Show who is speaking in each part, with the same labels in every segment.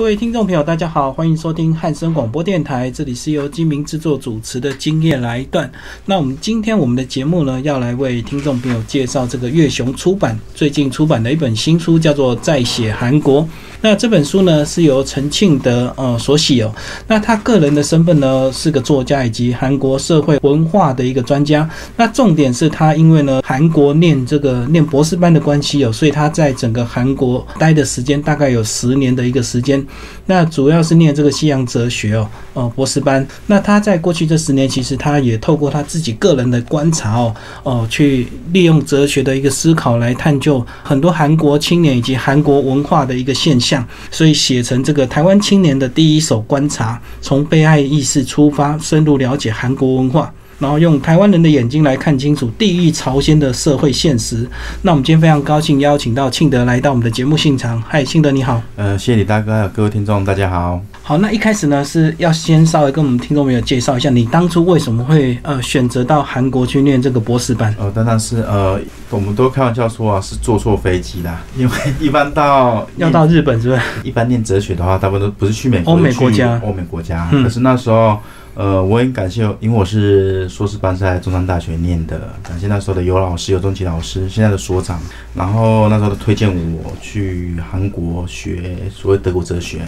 Speaker 1: 各位听众朋友，大家好，欢迎收听汉声广播电台，这里是由金明制作主持的《今夜来一段》。那我们今天我们的节目呢，要来为听众朋友介绍这个月雄出版最近出版的一本新书，叫做《再写韩国》。那这本书呢，是由陈庆德呃所写哦。那他个人的身份呢，是个作家以及韩国社会文化的一个专家。那重点是他因为呢，韩国念这个念博士班的关系哦，所以他在整个韩国待的时间大概有十年的一个时间。那主要是念这个西洋哲学哦，哦博士班。那他在过去这十年，其实他也透过他自己个人的观察哦，哦去利用哲学的一个思考来探究很多韩国青年以及韩国文化的一个现象，所以写成这个台湾青年的第一手观察，从被爱意识出发，深入了解韩国文化。然后用台湾人的眼睛来看清楚地狱朝鲜的社会现实。那我们今天非常高兴邀请到庆德来到我们的节目现场。嗨，庆德你好。
Speaker 2: 呃，谢谢李大哥，还有各位听众，大家好。
Speaker 1: 好，那一开始呢是要先稍微跟我们听众朋友介绍一下，你当初为什么会呃选择到韩国去念这个博士班？
Speaker 2: 呃，当然是呃，我们都开玩笑说啊，是坐错飞机啦。因为一般到
Speaker 1: 要到日本是不是？
Speaker 2: 一般念哲学的话，大部分都不是去美
Speaker 1: 欧美国家，
Speaker 2: 欧美国家。可是那时候。呃，我很感谢，因为我是硕士班是在中山大学念的，感谢那时候的尤老师、尤中奇老师，现在的所长，然后那时候的推荐我去韩国学所谓德国哲学，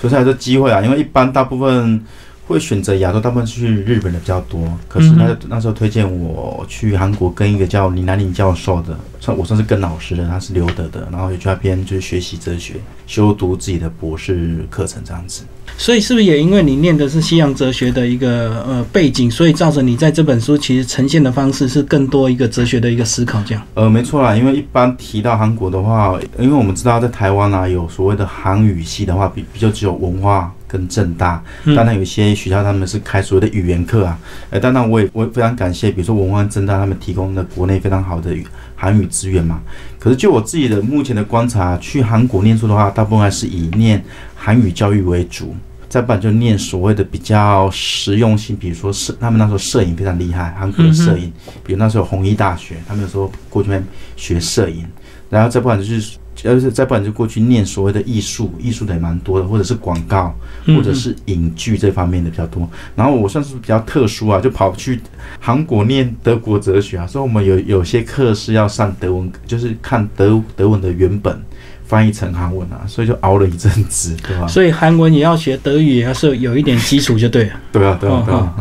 Speaker 2: 所以才有这机会啊。因为一般大部分会选择亚洲，大部分去日本的比较多，可是他那时候推荐我去韩国，跟一个叫李南林教授的，算我算是跟老师的，他是留德的，然后也去那边就是学习哲学，修读自己的博士课程这样子。
Speaker 1: 所以是不是也因为你念的是西洋哲学的一个呃背景，所以造成你在这本书其实呈现的方式是更多一个哲学的一个思考这样？
Speaker 2: 呃，没错啦，因为一般提到韩国的话，因为我们知道在台湾啊有所谓的韩语系的话，比比较只有文化跟正大，当然有些学校他们是开所谓的语言课啊。呃，当然我也我非常感谢，比如说文化正大他们提供的国内非常好的韩语资源嘛。可是就我自己的目前的观察，去韩国念书的话，大部分还是以念。韩语教育为主，再不然就念所谓的比较实用性，比如说摄，他们那时候摄影非常厉害，韩国的摄影，比如那时候弘一大学，他们有时候过去学摄影，然后再不然就是，要是再不然就过去念所谓的艺术，艺术的也蛮多的，或者是广告，或者是影剧这方面的比较多。然后我算是比较特殊啊，就跑去韩国念德国哲学啊，所以我们有有些课是要上德文，就是看德德文的原本。翻译成韩文啊，所以就熬了一阵子，对吧？
Speaker 1: 所以韩文也要学，德语也要是有一点基础就对了。
Speaker 2: 对啊，对啊，对啊。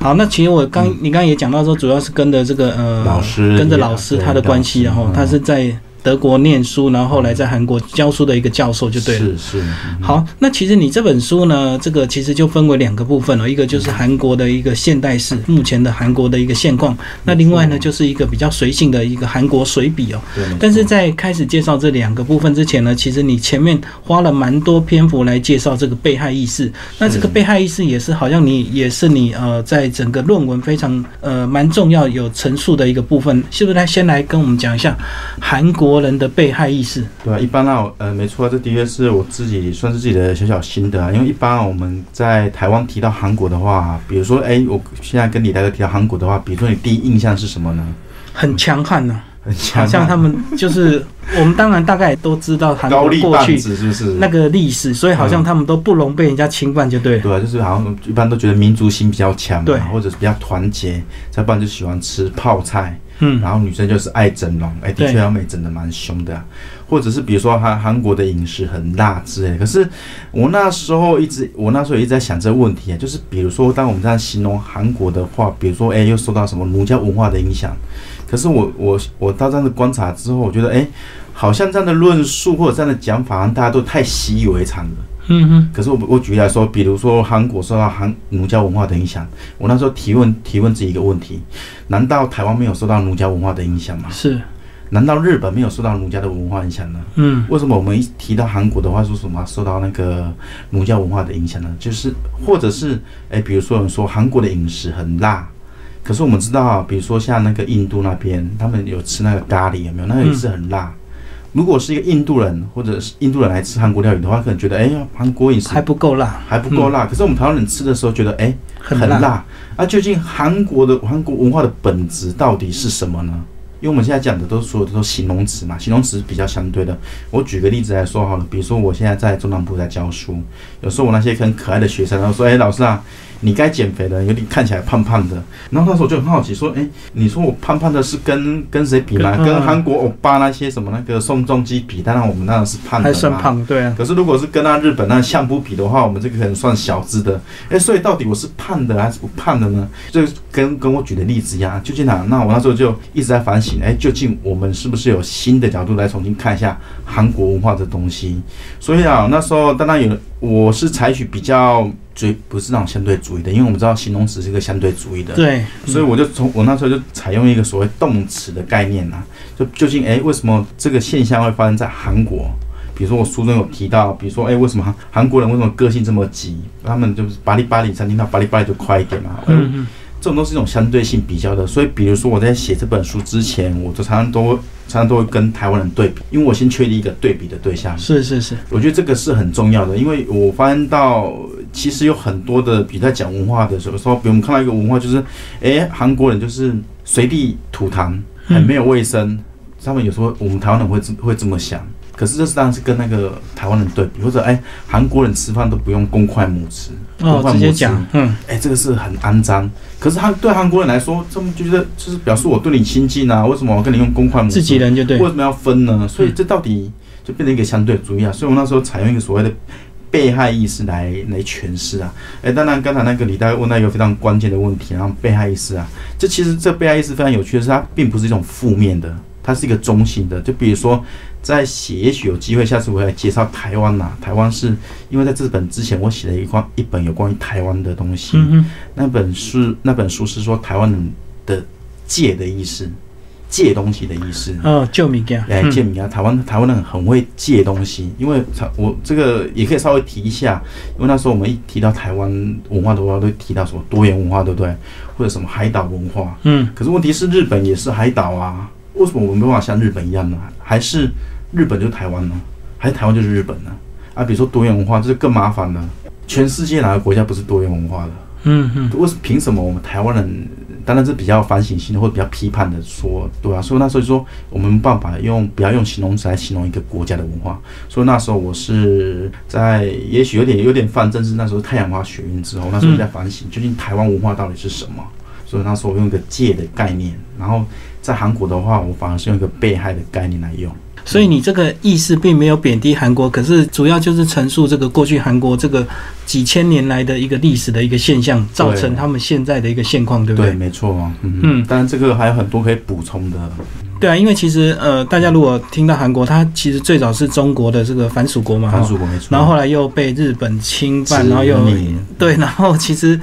Speaker 1: 好，那其实我刚你刚刚也讲到说，主要是跟着这个呃
Speaker 2: 老师，
Speaker 1: 跟着老师他的关系，然后他是在。德国念书，然后后来在韩国教书的一个教授就对了。
Speaker 2: 是是。
Speaker 1: 好，那其实你这本书呢，这个其实就分为两个部分了，一个就是韩国的一个现代史，目前的韩国的一个现况。那另外呢，就是一个比较随性的一个韩国随笔哦。
Speaker 2: 对。
Speaker 1: 但是在开始介绍这两个部分之前呢，其实你前面花了蛮多篇幅来介绍这个被害意识。那这个被害意识也是好像你也是你呃，在整个论文非常呃蛮重要有陈述的一个部分，是不是？来先来跟我们讲一下韩国。国人的被害意识，
Speaker 2: 对啊，一般呢，呃，没错，这的确是我自己算是自己的小小心得啊。因为一般我们在台湾提到韩国的话，比如说，哎，我现在跟李大哥提到韩国的话，比如说你第一印象是什么呢？
Speaker 1: 很强悍呢，
Speaker 2: 很强，
Speaker 1: 像他们就是 我们当然大概都知道韩国过去
Speaker 2: 是不是
Speaker 1: 那个历史，所以好像他们都不容被人家侵犯，就对。
Speaker 2: 对啊，就是好像一般都觉得民族心比较强，对，或者是比较团结，再不然就喜欢吃泡菜。嗯，然后女生就是爱整容，哎，的确要美整的蛮凶的，或者是比如说韩韩国的饮食很辣之类。可是我那时候一直，我那时候一直在想这个问题啊，就是比如说当我们这样形容韩国的话，比如说哎，又受到什么儒家文化的影响。可是我我我到这样的观察之后，我觉得哎，好像这样的论述或者这样的讲法，大家都太习以为常了。嗯哼，可是我我举例来说，比如说韩国受到韩儒家文化的影响，我那时候提问提问自己一个问题：难道台湾没有受到儒家文化的影响吗？
Speaker 1: 是，
Speaker 2: 难道日本没有受到儒家的文化影响呢？嗯，为什么我们一提到韩国的话，说什么受到那个儒家文化的影响呢？就是或者是哎，比如说我们说韩国的饮食很辣，可是我们知道，比如说像那个印度那边，他们有吃那个咖喱，有没有？那个也是很辣。如果是一个印度人，或者是印度人来吃韩国料理的话，可能觉得，哎呀，韩国饮食
Speaker 1: 还不够辣，
Speaker 2: 还不够辣。可是我们台湾人吃的时候，觉得，哎，很辣。啊，究竟韩国的韩国文化的本质到底是什么呢？因为我们现在讲的都是所有的都形容词嘛，形容词比较相对的。我举个例子来说好了，比如说我现在在中南部在教书，有时候我那些很可爱的学生，然后说：“哎，老师啊。”你该减肥了，有点看起来胖胖的。然后那时候就很好奇，说：“哎，你说我胖胖的，是跟跟谁比吗？跟韩国欧巴那些什么那个宋仲基比？当然我们当然是胖的
Speaker 1: 还算胖，对啊。
Speaker 2: 可是如果是跟那日本那相扑比的话，我们这个可能算小只的。哎，所以到底我是胖的还是不胖的呢？就跟跟我举的例子一样，究竟哪？那我那时候就一直在反省，哎，究竟我们是不是有新的角度来重新看一下韩国文化的东西？所以啊，那时候当然有，我是采取比较。追不是那种相对主义的，因为我们知道形容词是一个相对主义的，
Speaker 1: 对，
Speaker 2: 所以我就从我那时候就采用一个所谓动词的概念呐，就究竟哎为什么这个现象会发生在韩国？比如说我书中有提到，比如说哎为什么韩国人为什么个性这么急？他们就是巴黎巴黎餐厅到巴黎巴黎就快一点嘛，嗯嗯。这种都是一种相对性比较的，所以比如说我在写这本书之前，我都常常都常常都会跟台湾人对比，因为我先确立一个对比的对象。
Speaker 1: 是是是，
Speaker 2: 我觉得这个是很重要的，因为我发现到其实有很多的比在讲文化的时候，说比如我们看到一个文化就是，哎，韩国人就是随地吐痰，很没有卫生，他们有时候我们台湾人会会这么想。可是这是当然是跟那个台湾人对比，或者哎，韩国人吃饭都不用公筷母匙，
Speaker 1: 公筷母匙，嗯，
Speaker 2: 哎，这个是很肮脏。可是他对韩国人来说，他们就觉得就是表示我对你亲近啊，为什么我跟你用公筷母匙？
Speaker 1: 自己人就对，
Speaker 2: 为什么要分呢？所以这到底就变成一个相对主义啊。所以我那时候采用一个所谓的被害意识来来诠释啊。哎，当然刚才那个李大问到一个非常关键的问题，然后被害意识啊，这其实这被害意识非常有趣的是，它并不是一种负面的，它是一个中性的。就比如说。在写，也许有机会，下次我会来介绍台湾呐。台湾是因为在这本之前，我写了一关一本有关于台湾的东西。嗯那本书那本书是说台湾人的借的意思，借东西的意思。
Speaker 1: 哦，借米啊，
Speaker 2: 哎，借米啊。台湾台湾人很会借东西，因为我这个也可以稍微提一下，因为那时候我们一提到台湾文化的话，都提到什么多元文化，对不对？或者什么海岛文化。嗯。可是问题是，日本也是海岛啊。为什么我们没办法像日本一样呢？还是日本就是台湾呢？还是台湾就是日本呢？啊，比如说多元文化，这就更麻烦了。全世界哪个国家不是多元文化的？嗯嗯。为什么凭什么我们台湾人？当然是比较反省性的，或者比较批判的说，对啊。所以那时候就说，我们办法用不要用形容词来形容一个国家的文化。所以那时候我是在，也许有点有点犯正是那时候太阳花学运之后，那时候在反省，究竟台湾文化到底是什么？所以那时候我用一个借的概念，然后。在韩国的话，我反而是用一个被害的概念来用，
Speaker 1: 所以你这个意思并没有贬低韩国，可是主要就是陈述这个过去韩国这个几千年来的一个历史的一个现象，造成他们现在的一个现况，对不对？
Speaker 2: 对，没错。嗯，当然这个还有很多可以补充的。
Speaker 1: 对啊，因为其实呃，大家如果听到韩国，它其实最早是中国的这个藩属国嘛，
Speaker 2: 藩属国没错。
Speaker 1: 然后后来又被日本侵犯，然后又对，然后其实。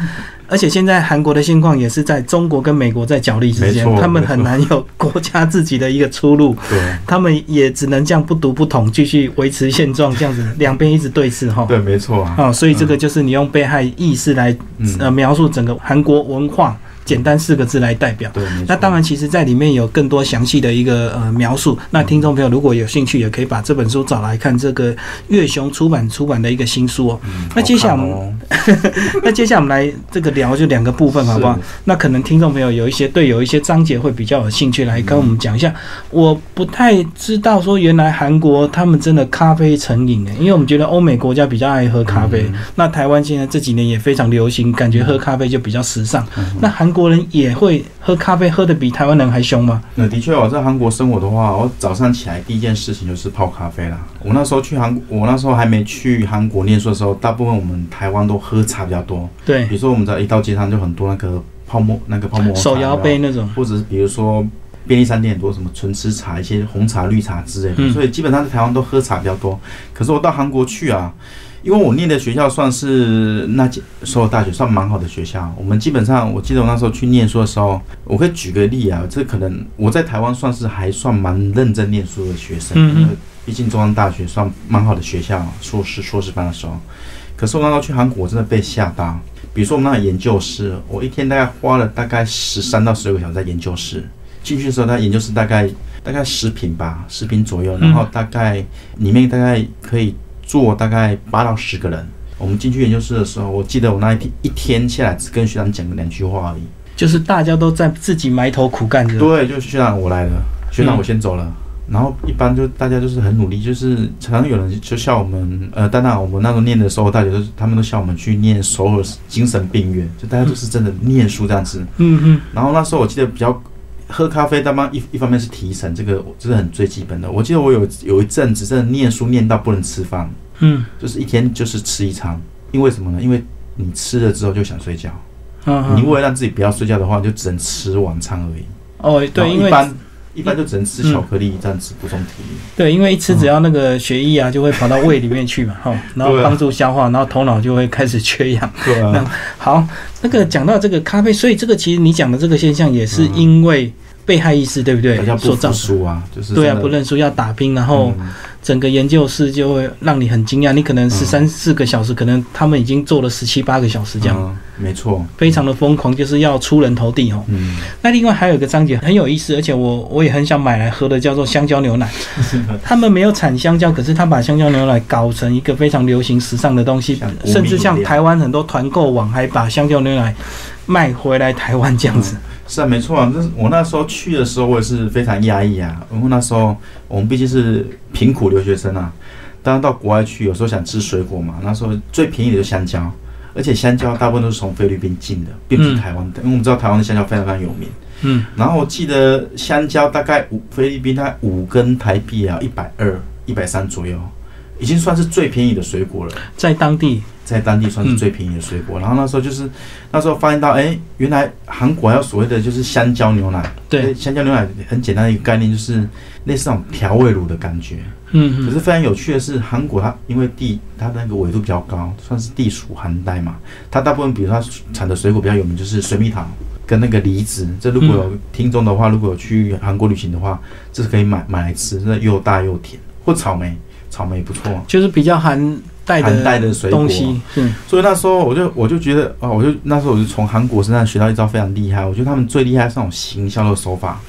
Speaker 1: 而且现在韩国的现况也是在中国跟美国在角力之间，他们很难有国家自己的一个出路。
Speaker 2: 对，
Speaker 1: 他们也只能这样不独不统，继续维持现状，这样子两边一直对峙哈。
Speaker 2: 对，没错啊。
Speaker 1: 哦，所以这个就是你用被害意识来呃描述整个韩国文化。简单四个字来代表。
Speaker 2: 对，
Speaker 1: 那当然，其实在里面有更多详细的一个呃描述。那听众朋友如果有兴趣，也可以把这本书找来看。这个月雄出版出版的一个新书哦。那接下来我们，那接下来我们来这个聊就两个部分，好不好？那可能听众朋友有一些对有一些章节会比较有兴趣，来跟我们讲一下。我不太知道说原来韩国他们真的咖啡成瘾诶，因为我们觉得欧美国家比较爱喝咖啡，那台湾现在这几年也非常流行，感觉喝咖啡就比较时尚。那韩国人也会喝咖啡，喝的比台湾人还凶吗？
Speaker 2: 那的确，我在韩国生活的话，我早上起来第一件事情就是泡咖啡啦。我那时候去韩，我那时候还没去韩国念书的时候，大部分我们台湾都喝茶比较多。
Speaker 1: 对，
Speaker 2: 比如说我们在一到街上就很多那个泡沫，那个泡沫
Speaker 1: 手摇杯那种，
Speaker 2: 或者是比如说便利商店很多什么纯吃茶，一些红茶、绿茶之类的。所以基本上在台湾都喝茶比较多。可是我到韩国去啊。因为我念的学校算是那几所有大学算蛮好的学校，我们基本上我记得我那时候去念书的时候，我可以举个例啊，这可能我在台湾算是还算蛮认真念书的学生，因为毕竟中央大学算蛮好的学校，硕士硕士班的时候，可是我那时候去韩国真的被吓到，比如说我们那研究室，我一天大概花了大概十三到十六个小时在研究室，进去的时候，那研究室大概大概十平吧，十平左右，然后大概里面大概可以。坐大概八到十个人，我们进去研究室的时候，我记得我那一天一天下来只跟学长讲了两句话而已。
Speaker 1: 就是大家都在自己埋头苦干着。
Speaker 2: 对，就是学长我来了，学长我先走了。然后一般就大家就是很努力，就是常常有人就笑我们，呃，当然我们那时候念的时候，大家都是他们都笑我们去念首尔精神病院，就大家都是真的念书这样子。
Speaker 1: 嗯嗯
Speaker 2: 然后那时候我记得比较喝咖啡，当然一一方面是提神，这个这是很最基本的。我记得我有有一阵子真的念书念到不能吃饭，
Speaker 1: 嗯
Speaker 2: 就是一天就是吃一餐，因为什么呢？因为你吃了之后就想睡觉。你为了让自己不要睡觉的话，就只能吃晚餐而已。
Speaker 1: 哦，对，因为
Speaker 2: 一般一般就只能吃巧克力这样子补充体力。
Speaker 1: 对，因为一吃只要那个血液啊就会跑到胃里面去嘛，哈，然后帮助消化，然后头脑就会开始缺氧。
Speaker 2: 对啊，
Speaker 1: 好，那个讲到这个咖啡，所以这个其实你讲的这个现象也是因为被害意识，对不对
Speaker 2: 大家？不服
Speaker 1: 所造成。
Speaker 2: 输啊，就是
Speaker 1: 对啊，不认输要打拼，然后
Speaker 2: 嗯
Speaker 1: 整个研究室就会让你很惊讶，你可能十三四个小时，可能他们已经做了十七八个小时这样，
Speaker 2: 嗯没错，
Speaker 1: 非常的疯狂，就是要出人头地哦。
Speaker 2: 嗯，
Speaker 1: 那另外还有一个章节很有意思，而且我我也很想买来喝的，叫做香蕉牛奶。他们没有产香蕉，可是他把香蕉牛奶搞成一个非常流行时尚的东西甚至像台湾很多团购网还把香蕉牛奶卖回来台湾这样子。
Speaker 2: 是啊，没错啊。这是我那时候去的时候，我也是非常压抑啊，然后那时候我们毕竟是贫苦留学生啊，当然到国外去，有时候想吃水果嘛，那时候最便宜的就是香蕉，而且香蕉大部分都是从菲律宾进的，并不是
Speaker 1: 嗯
Speaker 2: 台湾的，因为我们知道台湾的香蕉非常非常有名。
Speaker 1: 嗯，
Speaker 2: 然后我记得香蕉大概五菲律宾大概五根台币啊，一百二、一百三左右，已经算是最便宜的水果了。
Speaker 1: 在当地，
Speaker 2: 在当地算是最便宜的水果。然后那时候就是那时候发现到，哎，原来韩国还有所谓的就是香蕉牛奶。
Speaker 1: 对，
Speaker 2: 香蕉牛奶很简单的一个概念，就是类似那种调味乳的感觉。
Speaker 1: 嗯嗯
Speaker 2: 可是非常有趣的是，韩国它因为地它的那个纬度比较高，算是地属寒带嘛，它大部分比如它产的水果比较有名就是水蜜桃。跟那个梨子，这如果有听众的话，如果有去韩国旅行的话，这是可以买买来吃，那又大又甜。或草莓，草莓不错。
Speaker 1: 就是比较含带
Speaker 2: 含带的水果
Speaker 1: 东西，是
Speaker 2: 所以那时候我就我就觉得啊，我就那时候我就从韩国身上学到一招非常厉害。我觉得他们最厉害是那种行销的手法，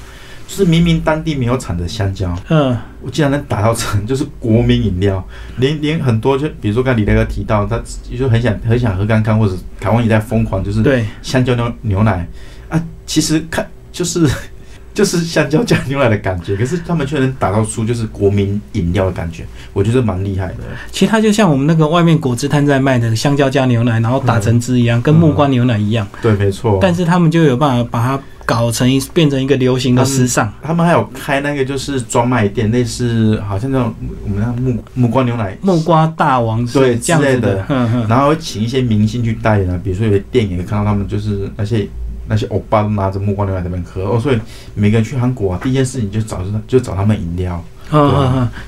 Speaker 2: 就是明明当地没有产的香蕉，
Speaker 1: 嗯
Speaker 2: 我竟然能打造成 就是国民饮料，连连很多就比如说刚才李大哥提到，他就很想很想喝看看，或者台湾也在疯狂，就是
Speaker 1: 对，
Speaker 2: 香蕉牛牛奶啊，其实看就是就是香蕉加牛奶的感觉，可是他们却能打造出就是国民饮料的感觉，我觉得蛮厉害的。
Speaker 1: 其实它就像我们那个外面果汁摊在卖的香蕉加牛奶，然后打成汁一样，跟木瓜牛奶一样，
Speaker 2: 对，没错。
Speaker 1: 但是他们就有办法把它搞成一变成一个流行的时尚。
Speaker 2: 他们还有开那个就是专卖店，类似好像那种我们那木木瓜牛奶，
Speaker 1: 木瓜大王是
Speaker 2: 对
Speaker 1: 这样子
Speaker 2: 之类的然后会请一些明星去代言啊，比如说有些电影看到他们就是那些那些欧巴都拿着木瓜牛奶在那边喝哦，所以每个人去韩国啊，第一件事情就找就找他们饮料，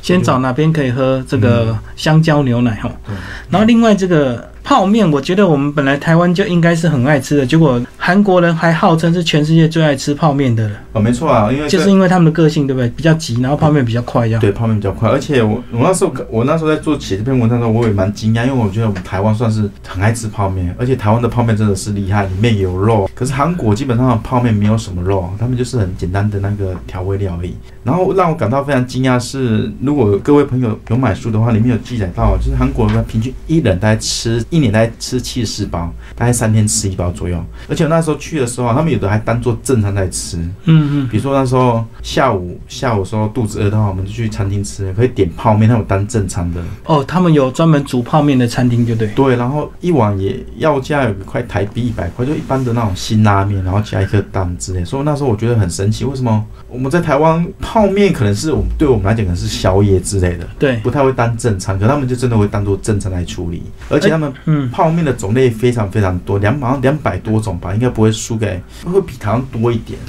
Speaker 1: 先找哪边可以喝这个香蕉牛奶哈
Speaker 2: 对，
Speaker 1: 然后另外这个泡面，我觉得我们本来台湾就应该是很爱吃的，结果韩国人还号称是全世界最爱吃泡面的人，
Speaker 2: 哦，没错啊，因为
Speaker 1: 就是因为他们的个性对不对？比较急，然后泡面比较快一样。
Speaker 2: 对泡面比较快，而且我我那时候我那时候在做写这篇文章的时候，我也蛮惊讶，因为我觉得我们台湾算是很爱吃泡面，而且台湾的泡面真的是厉害，里面有肉。可是韩国基本上泡面没有什么肉，他们就是很简单的那个调味料而已。然后让我感到非常惊讶是，如果各位朋友有买书的话，里面有记载到，就是韩国人平均一人大概吃一年大概吃七十包，大概三天吃一包左右。而且那时候去的时候啊，他们有的还当做正餐在吃。
Speaker 1: 嗯嗯，
Speaker 2: 比如说那时候下午下午的时候肚子饿的话，我们就去餐厅吃，可以点泡面，他有当正餐的。
Speaker 1: 哦，他们有专门煮泡面的餐厅，就对。
Speaker 2: 对，然后一碗也要价有一块台币一百块，就一般的那种辛拉面，然后加一颗蛋之类。所以那时候我觉得很神奇，为什么我们在台湾泡面可能是我们对我们来讲可能是宵夜之类的，
Speaker 1: 对，
Speaker 2: 不太会当正餐，可他们就真的会当做正餐来处理，而且他们
Speaker 1: 嗯，
Speaker 2: 泡面的种类非常非常多，两好像两百多种吧，应该不会输给，会比台湾多一点。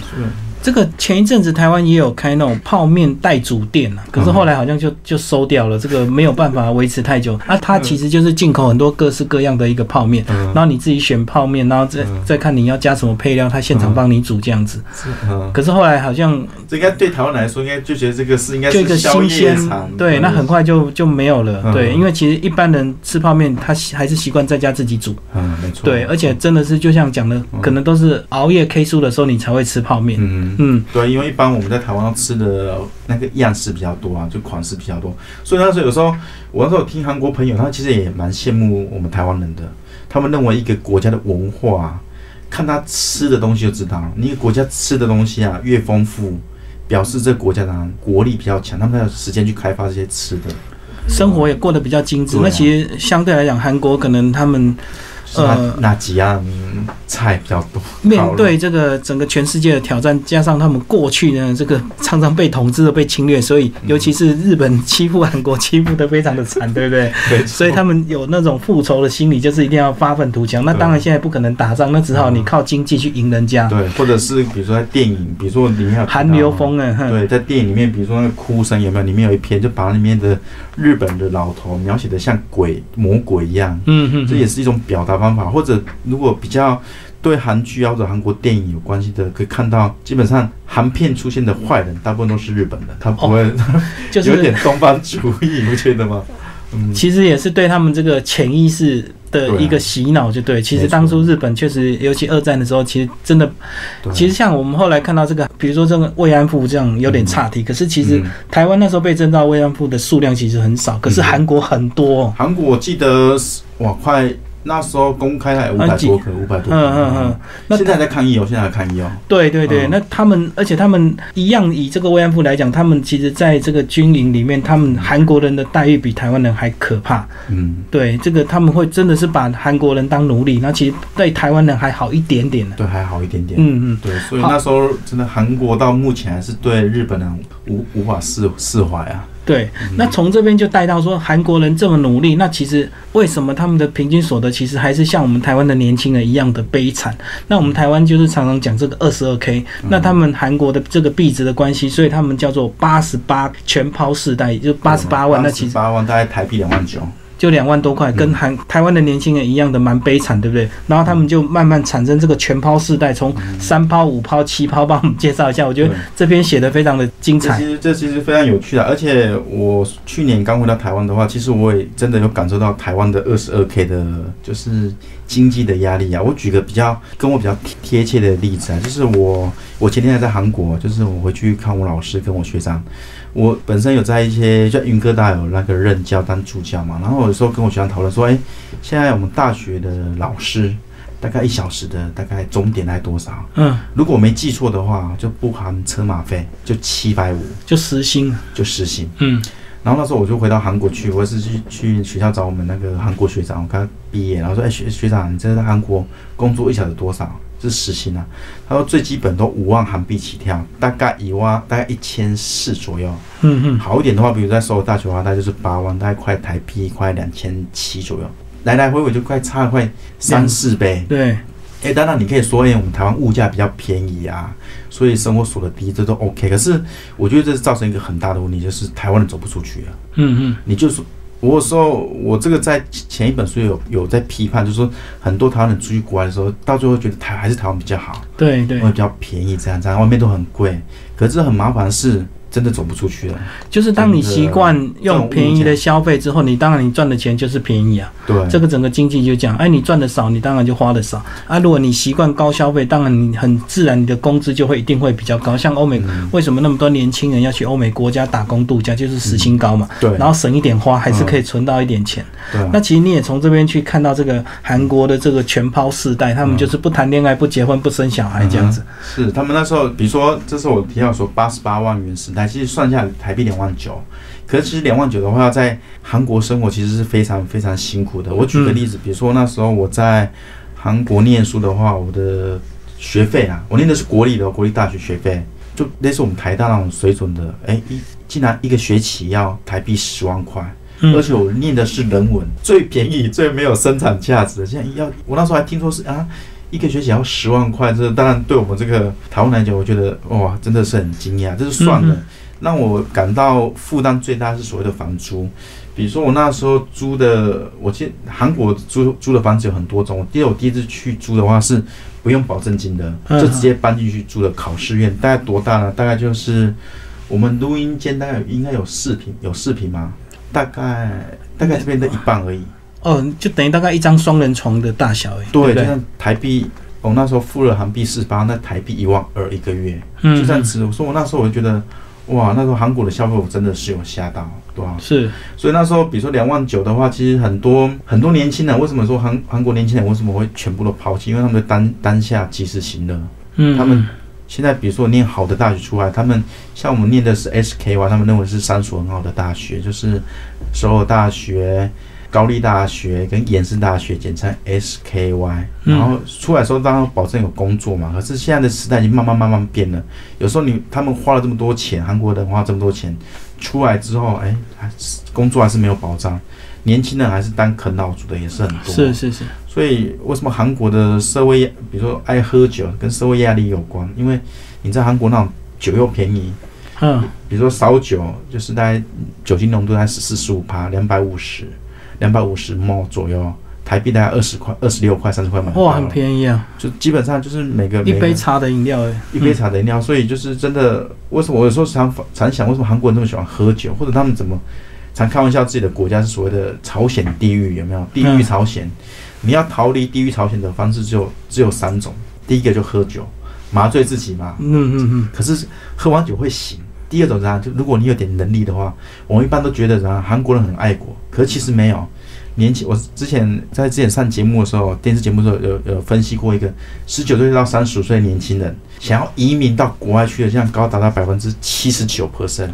Speaker 1: 这个前一阵子台湾也有开那种泡面代煮店啊，可是后来好像就就收掉了，这个没有办法维持太久。啊，它其实就是进口很多各式各样的一个泡面，
Speaker 2: 嗯
Speaker 1: 然后你自己选泡面，然后再
Speaker 2: 嗯
Speaker 1: 再看你要加什么配料，它现场帮你煮这样子。可是后来好像
Speaker 2: 这应该对台湾来说，应该就觉得这个是应该
Speaker 1: 就一个
Speaker 2: 是
Speaker 1: 新鲜对，那很快就就没有了。
Speaker 2: 嗯
Speaker 1: 对，因为其实一般人吃泡面，他习还是习惯在家自己煮。
Speaker 2: 嗯，没错，
Speaker 1: 对，而且真的是就像讲的，
Speaker 2: 嗯
Speaker 1: 可能都是熬夜 K 书的时候你才会吃泡面。
Speaker 2: 嗯，
Speaker 1: 嗯，
Speaker 2: 对，因为一般我们在台湾吃的那个样式比较多啊，就款式比较多，所以那时候有时候我那时候听韩国朋友，他其实也蛮羡慕我们台湾人的，他们认为一个国家的文化啊看他吃的东西就知道，你一个国家吃的东西啊越丰富，表示这个国家的国力比较强，他们有时间去开发这些吃的。
Speaker 1: 生活也过得比较精致。那其实相对来讲，韩国可能他们呃
Speaker 2: 哪几样菜比较多？
Speaker 1: 面对这个整个全世界的挑战，加上他们过去呢这个常常被统治、被侵略，所以尤其是日本欺负韩国欺负的非常的惨，对不对？
Speaker 2: 对，
Speaker 1: 所以他们有那种复仇的心理，就是一定要发愤图强。那当然现在不可能打仗，那只好你靠经济去赢人家。
Speaker 2: 对，或者是比如说在电影，比如说里面有
Speaker 1: 韩流风啊，
Speaker 2: 对，在电影里面，比如说那个哭声有没有？里面有一篇就把里面的日本的老头描写的像鬼魔鬼一样，
Speaker 1: 嗯嗯，
Speaker 2: 这也是一种表达方法。或者如果比较对韩剧啊或者韩国电影有关系的，可以看到基本上韩片出现的坏人大部分都是日本的，他不会、
Speaker 1: 哦 就
Speaker 2: 有点
Speaker 1: 是
Speaker 2: 东方主义，你不觉得吗？嗯，
Speaker 1: 其实也是对他们这个潜意识的一个洗脑，就对。其实当初日本确实，尤其二战的时候，其实真的，其实像我们后来看到这个，比如说这个慰安妇这样有点差题，可是其实
Speaker 2: 嗯
Speaker 1: 台湾那时候被征到慰安妇的数量其实很少，可是韩国很多哦。
Speaker 2: 韩国我记得是哇，快那时候公开还有五百多颗，五百多颗。
Speaker 1: 嗯嗯嗯，那
Speaker 2: 现在在抗议哦，现在在抗议哦。
Speaker 1: 对对对，
Speaker 2: 嗯
Speaker 1: 那他们，而且他们一样以这个慰安妇来讲，他们其实在这个军营里面，他们韩国人的待遇比台湾人还可怕。
Speaker 2: 嗯，
Speaker 1: 对，这个他们会真的是把韩国人当奴隶，那其实对台湾人还好一点点呢。
Speaker 2: 对，还好一点点。
Speaker 1: 嗯嗯，
Speaker 2: 对，所以那时候真的韩国到目前还是对日本人无无法释释怀啊。
Speaker 1: 对。
Speaker 2: 嗯
Speaker 1: 那从这边就带到说，韩国人这么努力，那其实为什么他们的平均所得其实还是像我们台湾的年轻人一样的悲惨？那我们台湾就是常常讲这个二十二 K，那他们韩国的这个币值的关系，所以他们叫做八十八全抛世代，也就八十八万，那其实
Speaker 2: 八万大概台币两万九。
Speaker 1: 就两万多块，跟韩台湾的年轻人一样的蛮悲惨，对不对？然后他们就慢慢产生这个全抛世代，从三抛、五抛、七抛，帮我们介绍一下。我觉得这篇写的非常的精彩
Speaker 2: 其。实这其实非常有趣的，而且我去年刚回到台湾的话，其实我也真的有感受到台湾的二十二 K 的，就是经济的压力啊。我举个比较跟我比较贴贴切的例子啊，就是我我前天还在韩国，就是我回去看我老师跟我学长，我本身有在一些就云科大有那个任教当助教嘛，然后有时候跟我学长讨论说，哎，现在我们大学的老师大概一小时的大概钟点大概多少？
Speaker 1: 嗯，
Speaker 2: 如果我没记错的话，就不含车马费，就七百五。
Speaker 1: 就实薪。
Speaker 2: 就实薪。
Speaker 1: 嗯
Speaker 2: 然后那时候我就回到韩国去，我是去去学校找我们那个韩国学长，我刚毕业，然后说，哎学学长，你这在韩国工作一小时多少？是实薪啊？他说最基本都五万韩币起跳，大概一万大概一千四左右。
Speaker 1: 嗯嗯，
Speaker 2: 好一点的话，比如在首尔大学的话，大概就是八万，大概快台币快两千七左右，来来回回就快差了快三四倍。
Speaker 1: 对，
Speaker 2: 哎，当然你可以说，哎，我们台湾物价比较便宜啊，所以生活所得低，这都 OK。可是我觉得这是造成一个很大的问题，就是台湾人走不出去啊。
Speaker 1: 嗯嗯，
Speaker 2: 你就说，我有时候我这个在前一本书有有在批判，就是说很多台湾人出去国外的时候，到最后觉得台还是台湾比较好，
Speaker 1: 对对
Speaker 2: 因为，比较便宜，这样这样，外面都很贵。可是很麻烦的是，真的走不出去了。
Speaker 1: 就是当你习惯用便宜的消费之后，你当然你赚的钱就是便宜啊。
Speaker 2: 对，
Speaker 1: 这个整个经济就这样，哎，你赚的少，你当然就花的少啊。如果你习惯高消费，当然你很自然，你的工资就会一定会比较高。像欧美，
Speaker 2: 嗯
Speaker 1: 为什么那么多年轻人要去欧美国家打工度假，就是时薪高嘛，
Speaker 2: 对，
Speaker 1: 然后省一点花，还是可以存到一点钱。
Speaker 2: 对啊
Speaker 1: 那其实你也从这边去看到这个韩国的这个全抛世代，他们就是不谈恋爱、不结婚、不生小孩这样子。
Speaker 2: 是他们那时候，比如说，这是我提到说八十八万元时代，其实算下来台币两万九。可是其实两万九的话，在韩国生活其实是非常非常辛苦的。我举个例子，比如说那时候我在韩国念书的话，我的学费啊，我念的是国立的国立大学学费，就类似我们台大那种水准的，哎，一竟然一个学期要台币十万块。
Speaker 1: 嗯
Speaker 2: 而且我念的是人文，最便宜、最没有生产价值的。现在要我那时候还听说是啊，一个学期要十万块，这当然对我们这个台湾来讲，我觉得哇，真的是很惊讶。这是算了，
Speaker 1: 嗯
Speaker 2: 让我感到负担最大是所谓的房租。比如说我那时候租的，我记得韩国租租的房子有很多种。我记得我第一次去租的话是不用保证金的，
Speaker 1: 嗯
Speaker 2: 就直接搬进去住的考试院。大概多大呢？大概就是我们录音间大概应该有四平，有四平吗？大概大概这边的一半而已。
Speaker 1: 哦，就等于大概一张双人床的大小而已，对？
Speaker 2: 就像台币，我那时候付了韩币四十八，那台币一万二一个月，
Speaker 1: 嗯
Speaker 2: 就这样子。我说我那时候我就觉得，哇，那时候韩国的消费我真的是有吓到，对吧？
Speaker 1: 是，
Speaker 2: 所以那时候比如说两万九的话，其实很多很多年轻人为什么说韩韩国年轻人为什么会全部都抛弃？因为他们的当当下及时行乐，
Speaker 1: 嗯，
Speaker 2: 他们现在比如说念好的大学出来，他们像我们念的是 SKY，他们认为是三所很好的大学，就是首尔大学。高丽大学跟延世大学，简称 SKY，然后出来时候当然保证有工作嘛。可是现在的时代已经慢慢慢慢变了，有时候你他们花了这么多钱，韩国人花这么多钱，出来之后，哎，还是工作还是没有保障，年轻人还是当啃老族的也是很多。
Speaker 1: 是是是。
Speaker 2: 所以为什么韩国的社会，比如说爱喝酒，跟社会压力有关？因为你在韩国那种酒又便宜，
Speaker 1: 嗯，
Speaker 2: 比如说烧酒就是大概酒精浓度在十四十五趴，两百五十。两百五十毛左右，台币大概二十块、二十六块、三十块买。
Speaker 1: 哇，很便宜啊！
Speaker 2: 就基本上就是每个
Speaker 1: 一杯茶的饮料，
Speaker 2: 一杯茶的饮料。所以就是真的，为什么我有时候常常想，为什么韩国人那么喜欢喝酒，或者他们怎么常开玩笑自己的国家是所谓的朝鲜地狱？有没有地狱朝鲜？你要逃离地狱朝鲜的方式只有只有三种，第一个就喝酒，麻醉自己嘛。
Speaker 1: 嗯嗯嗯。
Speaker 2: 可是喝完酒会醒。第二种呢，就如果你有点能力的话，我们一般都觉得啥，韩国人很爱国，可是其实没有。年轻，我之前在之前上节目的时候，电视节目的时候有有分析过一个十九岁到三十五岁的年轻人想要移民到国外去的，这样高达到百分之七十九 percent。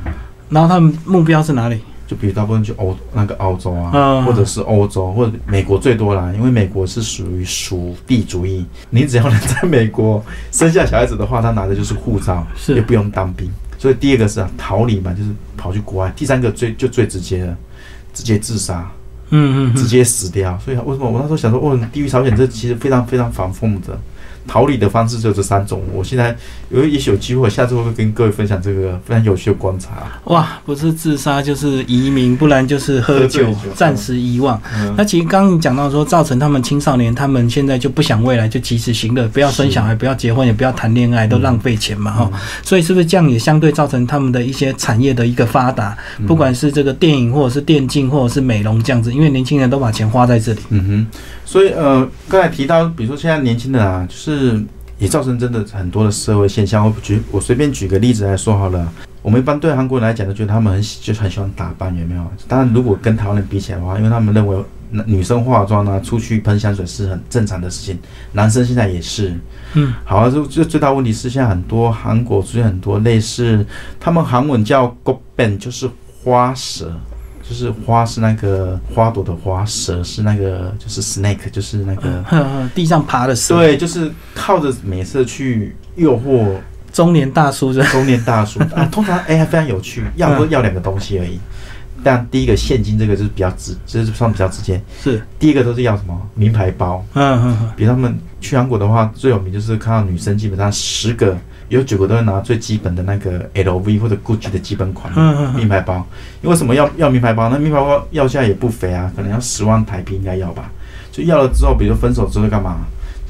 Speaker 1: 然后他们目标是哪里？
Speaker 2: 就比如大部分去欧那个澳洲啊，或者是欧洲或者美国最多啦，因为美国是属于属地主义，你只要能在美国生下小孩子的话，他拿的就是护照，
Speaker 1: 也
Speaker 2: 不用当兵。所以第二个是逃离嘛，就是跑去国外。第三个最就最直接的，直接自杀，
Speaker 1: 嗯嗯，
Speaker 2: 直接死掉。所以为什么我那时候想说，哦，地狱朝鲜这其实非常非常反讽的。逃离的方式就这三种。我现在有也许有机会，下次会跟各位分享这个非常有趣的观察。
Speaker 1: 哇，不是自杀就是移民，不然就是喝酒，暂时遗忘。那其实刚刚你讲到说，造成他们青少年，他们现在就不想未来，就及时行乐，不要生小孩，不要结婚，也不要谈恋爱，都浪费钱嘛，哈。所以是不是这样也相对造成他们的一些产业的一个发达？不管是这个电影，或者是电竞，或者是美容这样子，因为年轻人都把钱花在这里。
Speaker 2: 嗯哼。所以呃，刚才提到，比如说现在年轻人啊，就是也造成真的很多的社会现象。我举我随便举个例子来说好了。我们一般对韩国人来讲，都觉得他们很就是很喜欢打扮，有没有？当然，如果跟台湾人比起来的话，因为他们认为女生化妆啊，出去喷香水是很正常的事情。男生现在也是，
Speaker 1: 嗯，
Speaker 2: 好啊。就就最大问题是，现在很多韩国出现很多类似，他们韩文叫 go ban，就是花蛇。就是花是那个花朵的花，蛇是那个就是 snake，就是那个
Speaker 1: 地上爬的蛇。
Speaker 2: 对，就是靠着美色去诱惑
Speaker 1: 中年大叔。
Speaker 2: 中年大叔 啊，通常哎还非常有趣，要不要两个东西而已。但第一个现金这个就是比较直，就是算比较直接。
Speaker 1: 是，
Speaker 2: 第一个都是要什么名牌包。
Speaker 1: 嗯嗯。
Speaker 2: 比他们去韩国的话，最有名就是看到女生基本上十个。有九个都会拿最基本的那个 LV 或者 Gucci 的基本款名牌包，因为什么要要名牌包？那名牌包要价也不菲啊，可能要十万台币应该要吧？就要了之后，比如分手之后干嘛？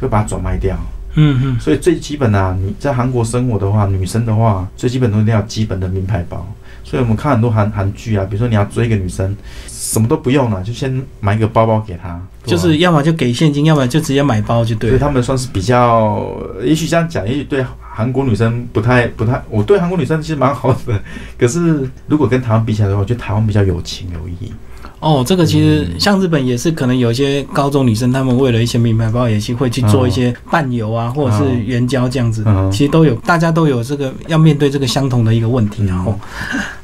Speaker 2: 就把它转卖掉。
Speaker 1: 嗯嗯。
Speaker 2: 所以最基本的，你在韩国生活的话，女生的话，最基本都一定要基本的名牌包。所以我们看很多韩韩剧啊，比如说你要追一个女生，什么都不用了，就先买一个包包给她，
Speaker 1: 就是要么就给现金，要么就直接买包就对。
Speaker 2: 所以他们算是比较，也许这样讲，也许对。韩国女生不太不太，我对韩国女生其实蛮好的，可是如果跟台湾比起来的话，我觉得台湾比较有情有义。
Speaker 1: 哦，这个其实像日本也是，可能有一些高中女生，她们为了一些名牌包，也是会去做一些伴游啊，或者是援交这样子，其实都有，大家都有这个要面对这个相同的一个问题。然后，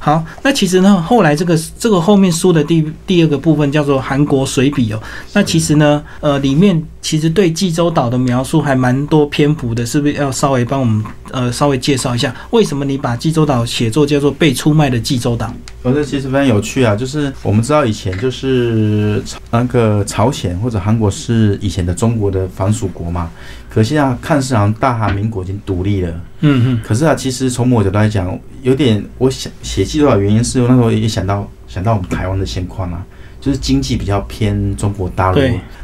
Speaker 1: 好，那其实呢，后来这个这个后面书的第第二个部分叫做韩国随笔哦，那其实呢，呃，里面其实对济州岛的描述还蛮多篇幅的，是不是要稍微帮我们呃稍微介绍一下，为什么你把济州岛写作叫做被出卖的济州岛？
Speaker 2: 我觉得其实非常有趣啊，就是我们知道以前就是那个朝鲜或者韩国是以前的中国的藩属国嘛，可现在看似好像大韩民国已经独立了，
Speaker 1: 嗯嗯，
Speaker 2: 可是啊，其实从某角度来讲，有点我想写记录的原因是，我那时候也想到想到我们台湾的现况啊，就是经济比较偏中国大陆，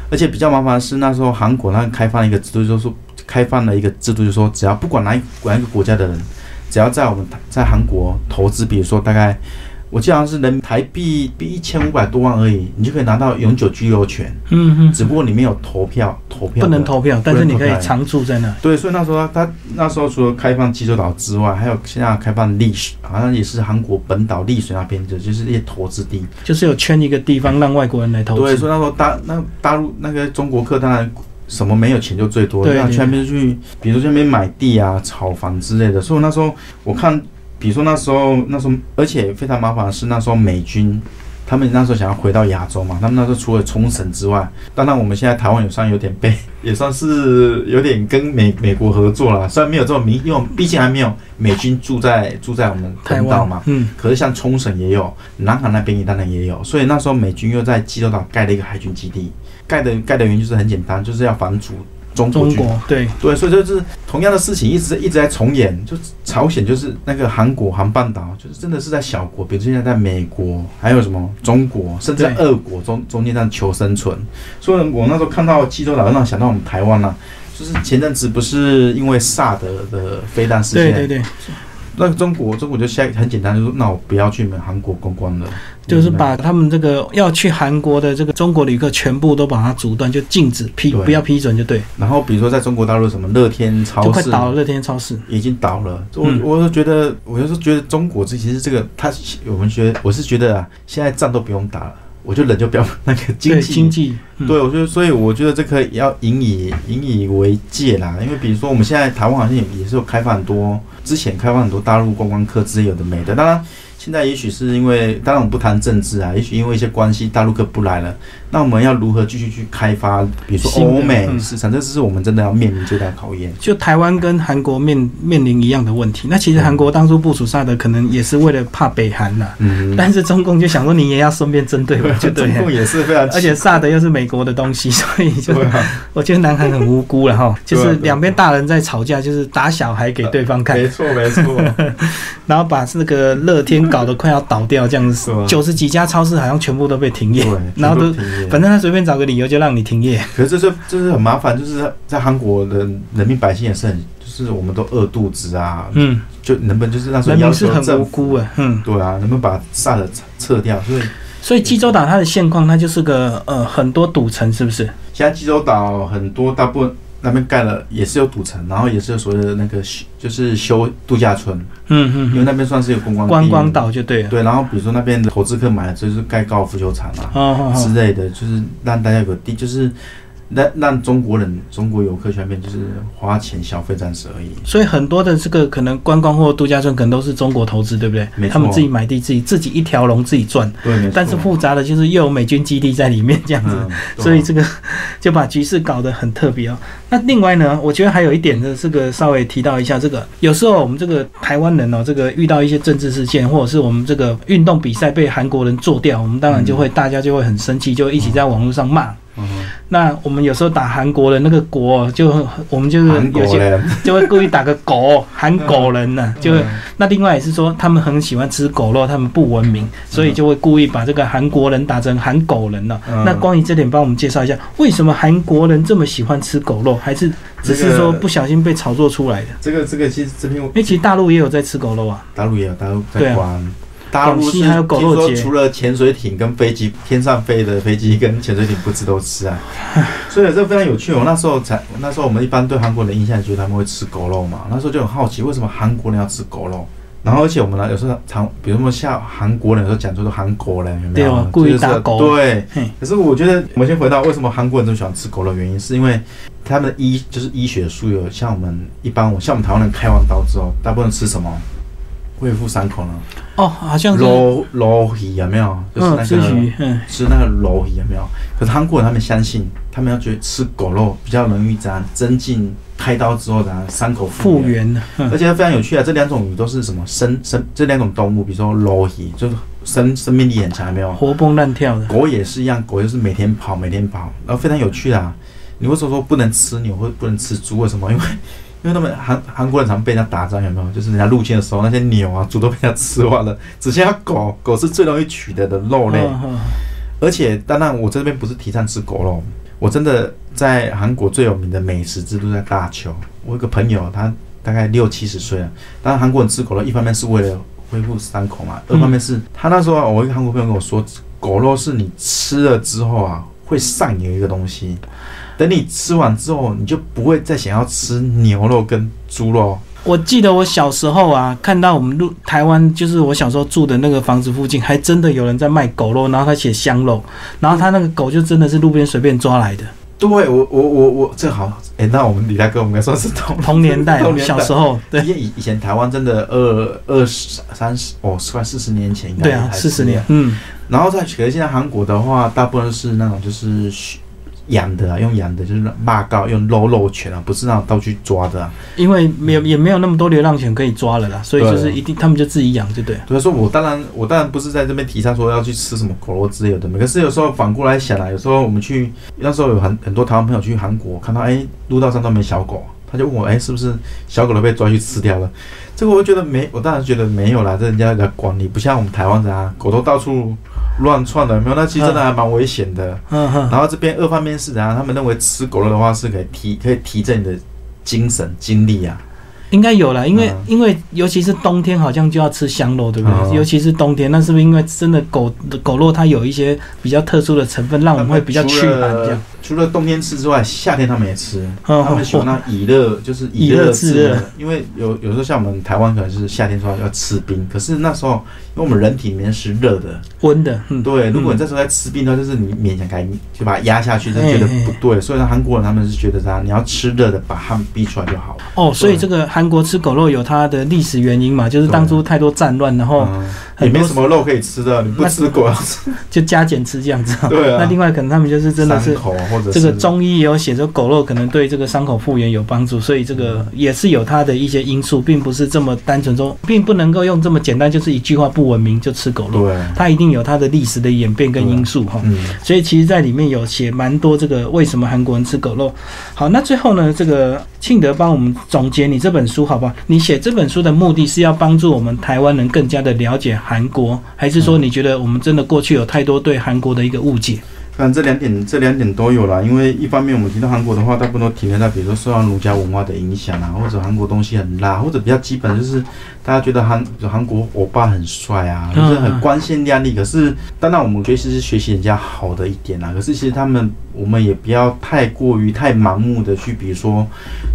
Speaker 2: 而且比较麻烦的是那时候韩国那开放一个制度，就是说开放了一个制度，就是说只要不管哪哪一个国家的人，只要在我们在韩国投资，比如说大概。我记得好像是人台币币一千五百多万而已，你就可以拿到永久居留权。
Speaker 1: 嗯嗯，
Speaker 2: 只不过你没有投票，投票
Speaker 1: 不能投票，但是你可以常住在那。
Speaker 2: 对，所以那时候他他那时候除了开放济州岛之外，还有现在开放丽水，好像也是韩国本岛丽水那边的，就是一些投资地。
Speaker 1: 就是有圈一个地方让外国人来投资对，
Speaker 2: 所以那时候大那大陆那个中国客当然什么没有钱就最多，那去那边去，比如说去那边买地啊、炒房之类的。所以我那时候我看，比如说那时候那时候，而且非常麻烦的是那时候美军。他们那时候想要回到亚洲嘛，他们那时候除了冲绳之外，当然我们现在台湾也算有点被，也算是有点跟美美国合作了。虽然没有这么明，因为毕竟还没有美军住在住在我们
Speaker 1: 台
Speaker 2: 岛嘛，
Speaker 1: 嗯，
Speaker 2: 可是像冲绳也有，南韩那边也当然也有，所以那时候美军又在济州岛盖了一个海军基地，盖的盖的原因就是很简单，就是要防止中国
Speaker 1: 对，
Speaker 2: 对，所以就是同样的事情一直一直在重演，就朝鲜就是那个韩国韩半岛，就是真的是在小国，比如现在在美国，还有什么中国，甚至在
Speaker 1: 对。
Speaker 2: 俄国中中间这样求生存。所以我那时候看到济州岛，让我想到我们台湾了、就是前阵子不是因为萨德的飞弹事件，
Speaker 1: 对对对，
Speaker 2: 那中国中国就下很简单，就说那我不要去韩国观光了，
Speaker 1: 就是把他们这个要去韩国的这个中国旅客全部都把它阻断，就禁止批，不要批准就对，
Speaker 2: 然后比如说在中国大陆什么乐天超市
Speaker 1: 就快倒了乐天超市。
Speaker 2: 已经倒了，我、
Speaker 1: 嗯。
Speaker 2: 我就觉得，我就是觉得中国这其实这个他我们觉得我是觉得啊，现在仗都不用打了，我就冷就不要那个经济。
Speaker 1: 经济，嗯
Speaker 2: 对，我觉得，所以我觉得这个要引以引以为戒啦，因为比如说我们现在台湾好像也也是有开放很多，之前开放很多大陆观光客之类有的没的，当然现在也许是因为，当然我们不谈政治啊，也许因为一些关系，大陆客不来了，那我们要如何继续去开发，比如说欧美
Speaker 1: 嗯。
Speaker 2: 市场，这是我们真的要面临最大的考验。
Speaker 1: 就台湾跟韩国面面临一样的问题。那其实韩国当初部署萨德，可能也是为了怕北韩呐、
Speaker 2: 嗯，
Speaker 1: 但是中共就想说你也要顺便针对我，就。
Speaker 2: 中共也是非常，
Speaker 1: 而且萨德又是美国的东西，所以就
Speaker 2: 啊，
Speaker 1: 我觉得南韩很无辜了哈，就是两边大人在吵架，就是打小孩给对方看，
Speaker 2: 没错没错，
Speaker 1: 然后把这个乐天搞得快要倒掉，这样子九十几家超市好像全部都被停业
Speaker 2: 对，，
Speaker 1: 然后都反正他随便找个理由就让你停业。
Speaker 2: 可是这是这是很麻烦，就是在韩国的人民百姓也是很，就是我们都饿肚子啊，
Speaker 1: 嗯，
Speaker 2: 就能不能就是那时候要
Speaker 1: 人民是很无辜啊，嗯。
Speaker 2: 对啊，能不能把萨德撤掉？所以
Speaker 1: 所以济州岛它的现况，它就是个呃很多赌城，是不是？
Speaker 2: 现在济州岛很多大部分那边盖了也是有赌城，然后也是有所谓的那个休就是修度假村，
Speaker 1: 嗯嗯嗯，
Speaker 2: 因为那边算是有观光地
Speaker 1: 观光。岛就对了。
Speaker 2: 对，然后比如说那边的投资客买了就是盖高尔夫球场啊，
Speaker 1: 哦哦哦，
Speaker 2: 之类的，就是让大家有个地，就是让让中国人、中国游客去那边就是花钱消费暂时而已。
Speaker 1: 所以很多的这个可能观光或度假村，可能都是中国投资，对不对他们自己买地，自己自己一条龙自己赚。
Speaker 2: 对，
Speaker 1: 但是复杂的就是又有美军基地在里面这样子，所以这个就把局势搞得很特别哦。那另外呢，我觉得还有一点的，这个稍微提到一下，这个有时候我们这个台湾人哦，这个遇到一些政治事件，或者是我们这个运动比赛被韩国人做掉，我们当然就会、大家就会很生气，就一起在网络上骂。
Speaker 2: 嗯
Speaker 1: 那我们有时候打韩国人那个国，就我们就是有些
Speaker 2: 人，
Speaker 1: 就会故意打个狗，喊狗人呢、就会那另外也是说，他们很喜欢吃狗肉，他们不文明，所以就会故意把这个韩国人打成喊狗人了、
Speaker 2: 嗯
Speaker 1: 那关于这点，帮我们介绍一下，为什么韩国人这么喜欢吃狗肉，还是只是说不小心被炒作出来的？
Speaker 2: 这个这个其实这边
Speaker 1: 因为其实大陆也有在吃狗肉啊。
Speaker 2: 大陆也有，大陆
Speaker 1: 对啊。
Speaker 2: 大陆是
Speaker 1: 广西还有狗肉节
Speaker 2: 听说除了潜水艇跟飞机天上飞的飞机跟潜水艇不吃都吃啊，所以这个非常有趣。我那时候才那时候我们一般对韩国人的印象就是他们会吃狗肉嘛，那时候就很好奇为什么韩国人要吃狗肉。然后而且我们呢有时候常，比如说像韩国人有时候讲出是韩国人有没有？
Speaker 1: 故意打狗
Speaker 2: 对，可是我觉得，我们先回到为什么韩国人这么喜欢吃狗肉，原因是因为他们的医就是医学术有像我们一般，我像我们台湾人开完刀之后，大部分吃什么？恢复伤口呢？
Speaker 1: 哦，好像是，
Speaker 2: 肉肉鱼有没有？就是那个
Speaker 1: 鱼，嗯，
Speaker 2: 吃那个肉鱼有没有？可是韩国人他们相信，他们要觉得吃狗肉比较容易怎样增进开刀之后的伤口
Speaker 1: 复。原
Speaker 2: 而且非常有趣啊！这两种鱼都是什么生生？这两种动物，比如说肉鱼，就是生生命力很强，有没有？
Speaker 1: 活蹦乱跳的。
Speaker 2: 狗也是一样，狗就是每天跑，每天跑，然后非常有趣啊。你为什么说不能吃牛或者不能吃猪？为什么？因为因为他们韩韩国人常被人家打仗，有没有？就是人家入侵的时候，那些牛啊、猪都被人家吃完了，只剩下狗，狗是最容易取得的肉类。而且，当然我这边不是提倡吃狗肉，我真的在韩国最有名的美食之都在大邱。我有个朋友，他大概六七十岁了，当然韩国人吃狗肉，一方面是为了恢复伤口嘛。二方面是他那时候啊，我一个韩国朋友跟我说，狗肉是你吃了之后啊，会上瘾的一个东西。等你吃完之后，你就不会再想要吃牛肉跟猪肉。
Speaker 1: 我记得我小时候啊，看到我们路台湾，就是我小时候住的那个房子附近，还真的有人在卖狗肉，然后他写香肉，然后他那个狗就真的是路边随便抓来的。
Speaker 2: 对，我我我我这好，哎，那我们李大哥，我们算是同
Speaker 1: 同年代，小时候，对，
Speaker 2: 因为以以前台湾真的二二十三十哦，快四十年前应该
Speaker 1: 对啊，四十年，嗯，
Speaker 2: 然后在可是现在韩国的话，大部分是那种就是。养的啊，用养的就是骂告，用搂搂犬啊，不是那种刀去抓的啊。
Speaker 1: 因为没有也没有那么多流浪犬可以抓了啦，所以就是一定他们就自己养，就对。
Speaker 2: 所以说我当然我当然不是在这边提倡说要去吃什么狗肉之类的，可是有时候反过来想啊，有时候我们去那时候有很很多台湾朋友去韩国，看到哎路道上都没小狗，他就问我哎是不是小狗都被抓去吃掉了？这个我觉得没，我当然觉得没有啦，这人家的管理，不像我们台湾人啊，狗都到处。乱窜的没有，那其实真的还蛮危险的。嗯哼。然后这边二方面是怎样？他们认为吃狗肉的话是可以提可以提振你的精神精力啊。
Speaker 1: 应该有了，因为因为尤其是冬天，好像就要吃香肉，对不对？尤其是冬天，那是不是因为真的狗狗肉它有一些比较特殊的成分，让我们会比较驱寒这样？
Speaker 2: 除了冬天吃之外，夏天他们也吃。他们喜欢那以热，就是以热制热。因为有有时候像我们台湾可能是夏天说要吃冰，可是那时候因为我们人体里面是热的、
Speaker 1: 温的。
Speaker 2: 嗯，对。如果你这时候在吃冰的话，就是你勉强该就把它压下去，就觉得不对。所以韩国人他们是觉得啥？你要吃热的，把他们逼出来就好了。
Speaker 1: 哦，所以这个韩国吃狗肉有它的历史原因嘛？就是当初太多战乱，然后
Speaker 2: 也没什么肉可以吃的，你不吃狗要吃，
Speaker 1: 就加减吃这样子。
Speaker 2: 对啊。
Speaker 1: 那另外可能他们就是真的是。这个中医也有写，说狗肉可能对这个伤口复原有帮助，所以这个也是有它的一些因素，并不是这么单纯说，并不能够用这么简单，就是一句话不文明就吃狗肉。
Speaker 2: 对，
Speaker 1: 它一定有它的历史的演变跟因素哈。嗯，所以其实在里面有写蛮多这个为什么韩国人吃狗肉。好，那最后呢，这个庆德帮我们总结你这本书好不好？你写这本书的目的是要帮助我们台湾人更加的了解韩国，还是说你觉得我们真的过去有太多对韩国的一个误解？
Speaker 2: 反正这两点，这两点都有了。因为一方面我们提到韩国的话，大部分都停留在比如说受到儒家文化的影响啊，或者韩国东西很辣，或者比较基本就是大家觉得韩韩国欧巴很帅啊，就是很光鲜亮丽。可是当然我们学习是学习人家好的一点啊，可是其实他们我们也不要太过于太盲目的去，比如说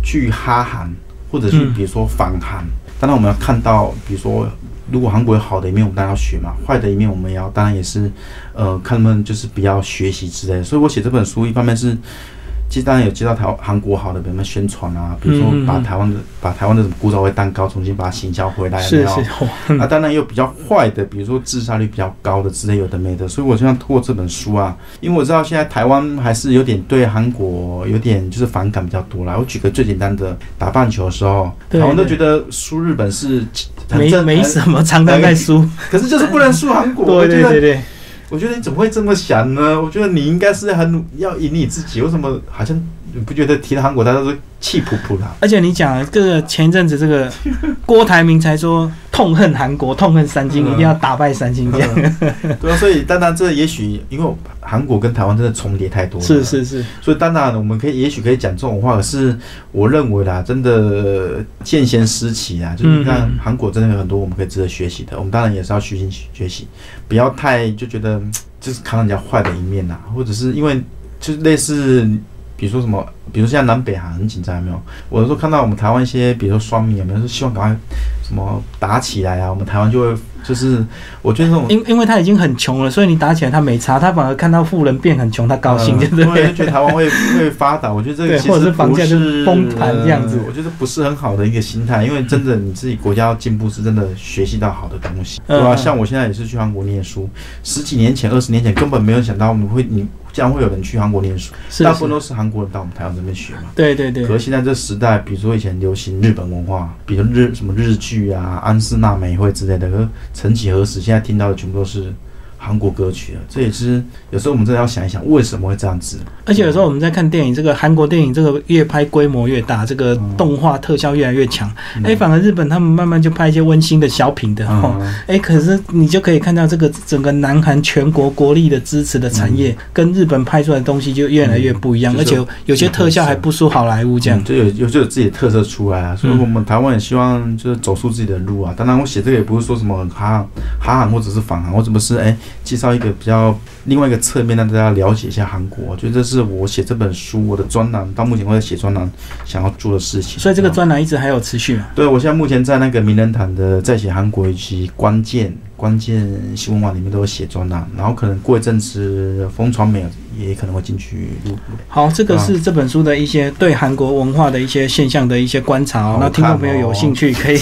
Speaker 2: 去哈韩，或者去比如说反韩。当然我们要看到，比如说。如果韩国有好的一面，我们当然要学嘛；坏的一面，我们也要，当然也是，呃，看他们就是比较学习之类的。所以我写这本书，一方面是。其实当然有接到台韩国好的，比如说宣传啊，比如说把台湾的把台湾的什么古早味蛋糕重新把它行销回来，
Speaker 1: 是是。
Speaker 2: 啊，当然也有比较坏的，比如说自杀率比较高的之类有的没的。所以我就想通过这本书啊，因为我知道现在台湾还是有点对韩国有点就是反感比较多啦。我举个最简单的，打棒球的时候，台湾都觉得输日本是
Speaker 1: 没没什么，常常在输，
Speaker 2: 可是就是不能输韩国。
Speaker 1: 对对对对。
Speaker 2: 我觉得你怎么会这么想呢？我觉得你应该是很要以你自己，为什么好像你不觉得提到韩国，大家都是气扑扑的？
Speaker 1: 而且你讲这个前一阵子，这个 郭台铭才说痛恨韩国，痛恨三星，一定要打败三星这样。
Speaker 2: 对啊，所以当然这也许因为韩国跟台湾真的重叠太多了，
Speaker 1: 是是是。
Speaker 2: 所以当然我们可以也许可以讲这种话，可是我认为啦，真的见贤思齐啊，就是你看韩国真的有很多我们可以值得学习的，我们当然也是要虚心学习。不要太就觉得就是看人家坏的一面呐，或者是因为就是类似，比如说什么，比如现在南北韩很紧张，有没有？我有时候看到我们台湾一些，比如说双面有没有？说希望赶快什么打起来啊，我们台湾就会。就是我觉得这种，
Speaker 1: 因因为他已经很穷了，所以你打起来他没差，他反而看到富人变很穷，他高兴，对不对？
Speaker 2: 觉得台湾会 会发达，我觉得这个其实
Speaker 1: 房价就是崩盘这样子，
Speaker 2: 我觉得不是很好的一个心态，因为真的你自己国家要进步，是真的学习到好的东西，对吧？像我现在也是去韩国念书，十几年前、二十年前根本没有想到我们会你。将会有人去韩国念书，大部分都是韩国人到我们台湾这边学嘛。
Speaker 1: 对对对。
Speaker 2: 可是现在这时代，比如说以前流行日本文化，比如日什么日剧啊、安室奈美惠之类的，可曾几何时，现在听到的全部都是韩国歌曲了。这也是有时候我们真的要想一想，为什么会这样子？
Speaker 1: 而且有时候我们在看电影，这个韩国电影这个越拍规模越大，这个动画特效越来越强。哎，反而日本他们慢慢就拍一些温馨的小品的哈。哎，可是你就可以看到这个整个南韩全国国力的支持的产业，跟日本拍出来的东西就越来越不一样，而且有些特效还不输好莱坞这样。
Speaker 2: 就有有就有自己的特色出来啊，所以我们台湾也希望就是走出自己的路啊。当然，我写这个也不是说什么哈哈韩或者是反韩，或者不是哎介绍一个比较另外一个侧面让大家了解一下韩国。我觉得这是我写这本书我的专栏，到目前为止写专栏想要做的事情。
Speaker 1: 所以这个专栏一直还有持续嘛？
Speaker 2: 对，我现在目前在那个名人堂的在写韩国以及关键。关键新闻网里面都有写专栏，然后可能过一阵子风传媒也可能会进去录。
Speaker 1: 好，这个是这本书的一些对韩国文化的一些现象的一些观察哦。那听众朋友有兴趣可以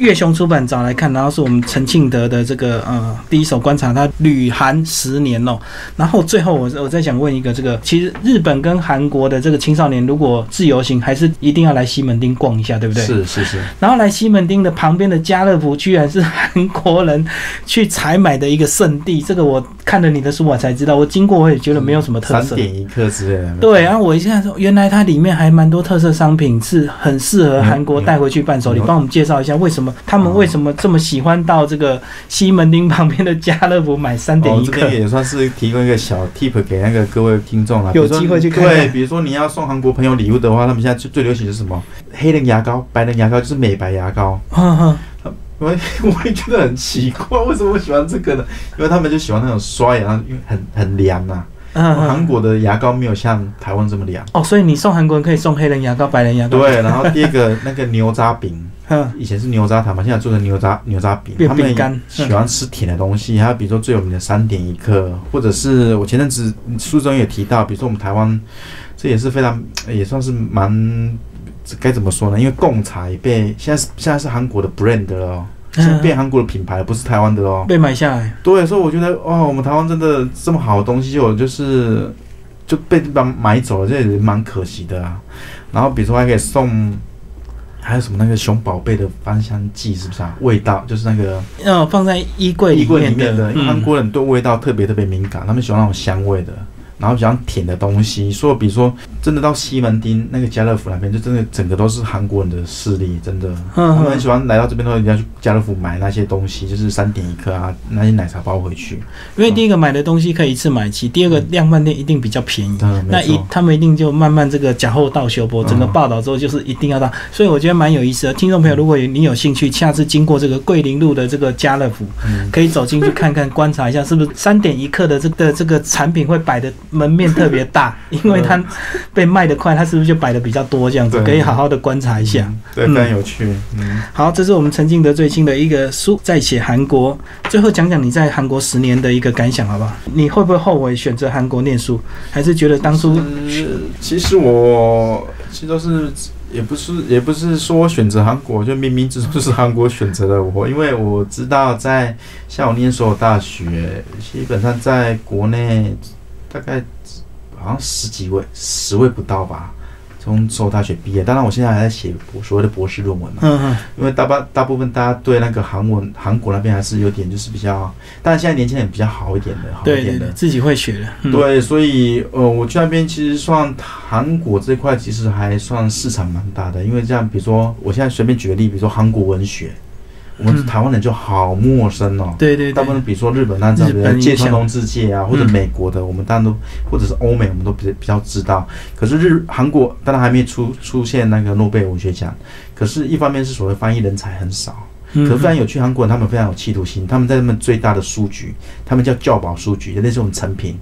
Speaker 1: 月熊出版找来看，然后是我们陈庆德的这个呃第一手观察，他旅韩十年哦。然后最后我我再想问一个，这个其实日本跟韩国的这个青少年如果自由行，还是一定要来西门町逛一下，对不对？
Speaker 2: 是是是。
Speaker 1: 然后来西门町的旁边的家乐福，居然是韩国人。去采买的一个圣地，这个我看了你的书我才知道，我经过我也觉得没有什么特色。
Speaker 2: 三点一刻之类的。
Speaker 1: 对，然后我一下说，原来它里面还蛮多特色商品，是很适合韩国带回去伴手礼。帮我们介绍一下，为什么他们为什么这么喜欢到这个西门町旁边的家乐福买三点一刻？
Speaker 2: 这个也算是提供一个小 tip 给那个各位听众了。
Speaker 1: 有机会去看。
Speaker 2: 对，比如说你要送韩国朋友礼物的话，他们现在最最流行的是什么？黑人牙膏、白人牙膏，就是美白牙膏。我我也觉得很奇怪，为什么我喜欢这个呢？因为他们就喜欢那种刷牙，因为很很凉呐。嗯，韩国的牙膏没有像台湾这么凉。
Speaker 1: 哦，所以你送韩国人可以送黑人牙膏、白人牙膏。
Speaker 2: 对，然后第二个那个牛轧饼，以前是牛轧糖嘛，现在做成牛轧牛轧饼。
Speaker 1: 他们
Speaker 2: 喜欢吃甜的东西，还有比如说最有名的三点一刻，或者是我前阵子书中也提到，比如说我们台湾，这也是非常也算是蛮。该怎么说呢？因为贡茶也被现在是现在是韩国的 brand 了，现在变韩国的品牌，不是台湾的哦。
Speaker 1: 被买下来。
Speaker 2: 对，所以我觉得哇，我们台湾真的这么好的东西，就就是就被把买走了，这也蛮可惜的啊。然后比如说还可以送，还有什么那个熊宝贝的芳香剂，是不是啊？味道就是那个
Speaker 1: 要放在衣柜
Speaker 2: 衣柜里面的，韩国人对味道特别特别敏感，他们喜欢那种香味的。然后比较甜的东西，说比如说真的到西门町那个家乐福那边，就真的整个都是韩国人的势力，真的，他们很喜欢来到这边，都一定要去家乐福买那些东西，就是三点一克啊，那些奶茶包回去。
Speaker 1: 因为第一个买的东西可以一次买齐，第二个量贩店一定比较便宜。那一他们一定就慢慢这个假货到修波，整个报道之后就是一定要到，所以我觉得蛮有意思的。听众朋友，如果你有兴趣，下次经过这个桂林路的这个家乐福，可以走进去看看，观察一下是不是三点一克的这个这个产品会摆的门面特别。大，因为它被卖的快，它是不是就摆的比较多？这样子可以好好的观察一下，
Speaker 2: 对，非常有趣。嗯，
Speaker 1: 好，这是我们陈敬德最新的一个书，在写韩国。最后讲讲你在韩国十年的一个感想，好不好？你会不会后悔选择韩国念书？还是觉得当初？
Speaker 2: 其实我其实都是，也不是，也不是说选择韩国，就冥冥之中是韩国选择了我，因为我知道在像我念所有大学，基本上在国内大概。好像十几位，十位不到吧。从首大学毕业，当然我现在还在写博所谓的博士论文嘛。嗯嗯。因为大半大部分大家对那个韩文韩国那边还是有点就是比较，但是现在年轻人比较好一点的，好一点的，
Speaker 1: 自己会学的。
Speaker 2: 对，所以呃，我去那边其实算韩国这块其实还算市场蛮大的，因为这样，比如说我现在随便举个例，比如说韩国文学。我们台湾人就好陌生哦，
Speaker 1: 对对，
Speaker 2: 大部分比如说日本那这样的芥川龙之介啊，或者美国的，我们当然都或者是欧美，我们都比比较知道。可是日韩国当然还没出出现那个诺贝尔文学奖，可是一方面是所谓翻译人才很少，可是非常有趣。韩国人他们非常有企图心，他们在他们最大的书局，他们叫教保书局，就那种成品，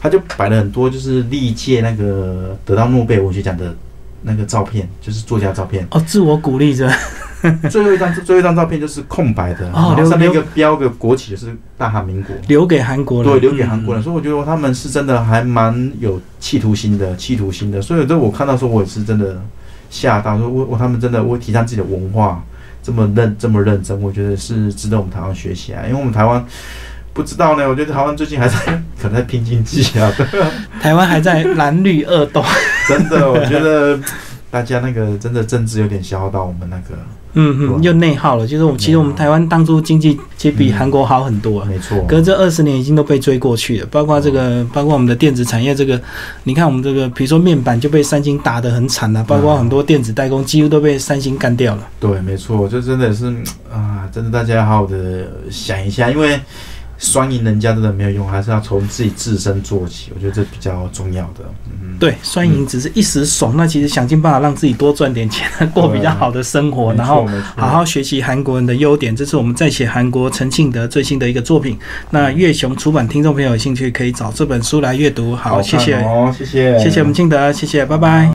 Speaker 2: 他就摆了很多就是历届那个得到诺贝尔文学奖的那个照片，就是作家照片。
Speaker 1: 哦，自我鼓励着。
Speaker 2: 最后一张最后一张照片就是空白的，然后上面一个标个国旗是大韩民国，
Speaker 1: 留给韩国
Speaker 2: 人，对，留给韩国人。所以我觉得他们是真的还蛮有企图心的，企图心的。所以这我看到说，我也是真的吓到，说我我他们真的我提倡自己的文化这么认这么认真，我觉得是值得我们台湾学习啊。因为我们台湾不知道呢，我觉得台湾最近还在 可能在拼经济啊，
Speaker 1: 台湾还在蓝绿恶斗，
Speaker 2: 真的，我觉得。大家那个真的政治有点消耗到我们那个，
Speaker 1: 嗯嗯，又内耗了。就是我们其实我们台湾当初经济其实比韩国好很多啊。
Speaker 2: 没错，
Speaker 1: 可是这二十年已经都被追过去了，包括这个，包括我们的电子产业，这个，你看我们这个，比如说面板就被三星打得很惨了、包括很多电子代工几乎都被三星干掉了。
Speaker 2: 对，没错，就真的是嗯啊，真的大家要好好的想一下，因为双赢人家真的没有用，还是要从自己自身做起，我觉得这比较重要的。嗯，
Speaker 1: 对，双赢只是一时爽，那其实想尽办法让自己多赚点钱，过比较好的生活，然后好好学习韩国人的优点。这是我们在写韩国陈庆德最新的一个作品。那月雄出版，听众朋友有兴趣可以找这本书来阅读。好，
Speaker 2: 好
Speaker 1: 谢谢，
Speaker 2: 谢谢，
Speaker 1: 谢谢我们庆德，谢谢，拜拜。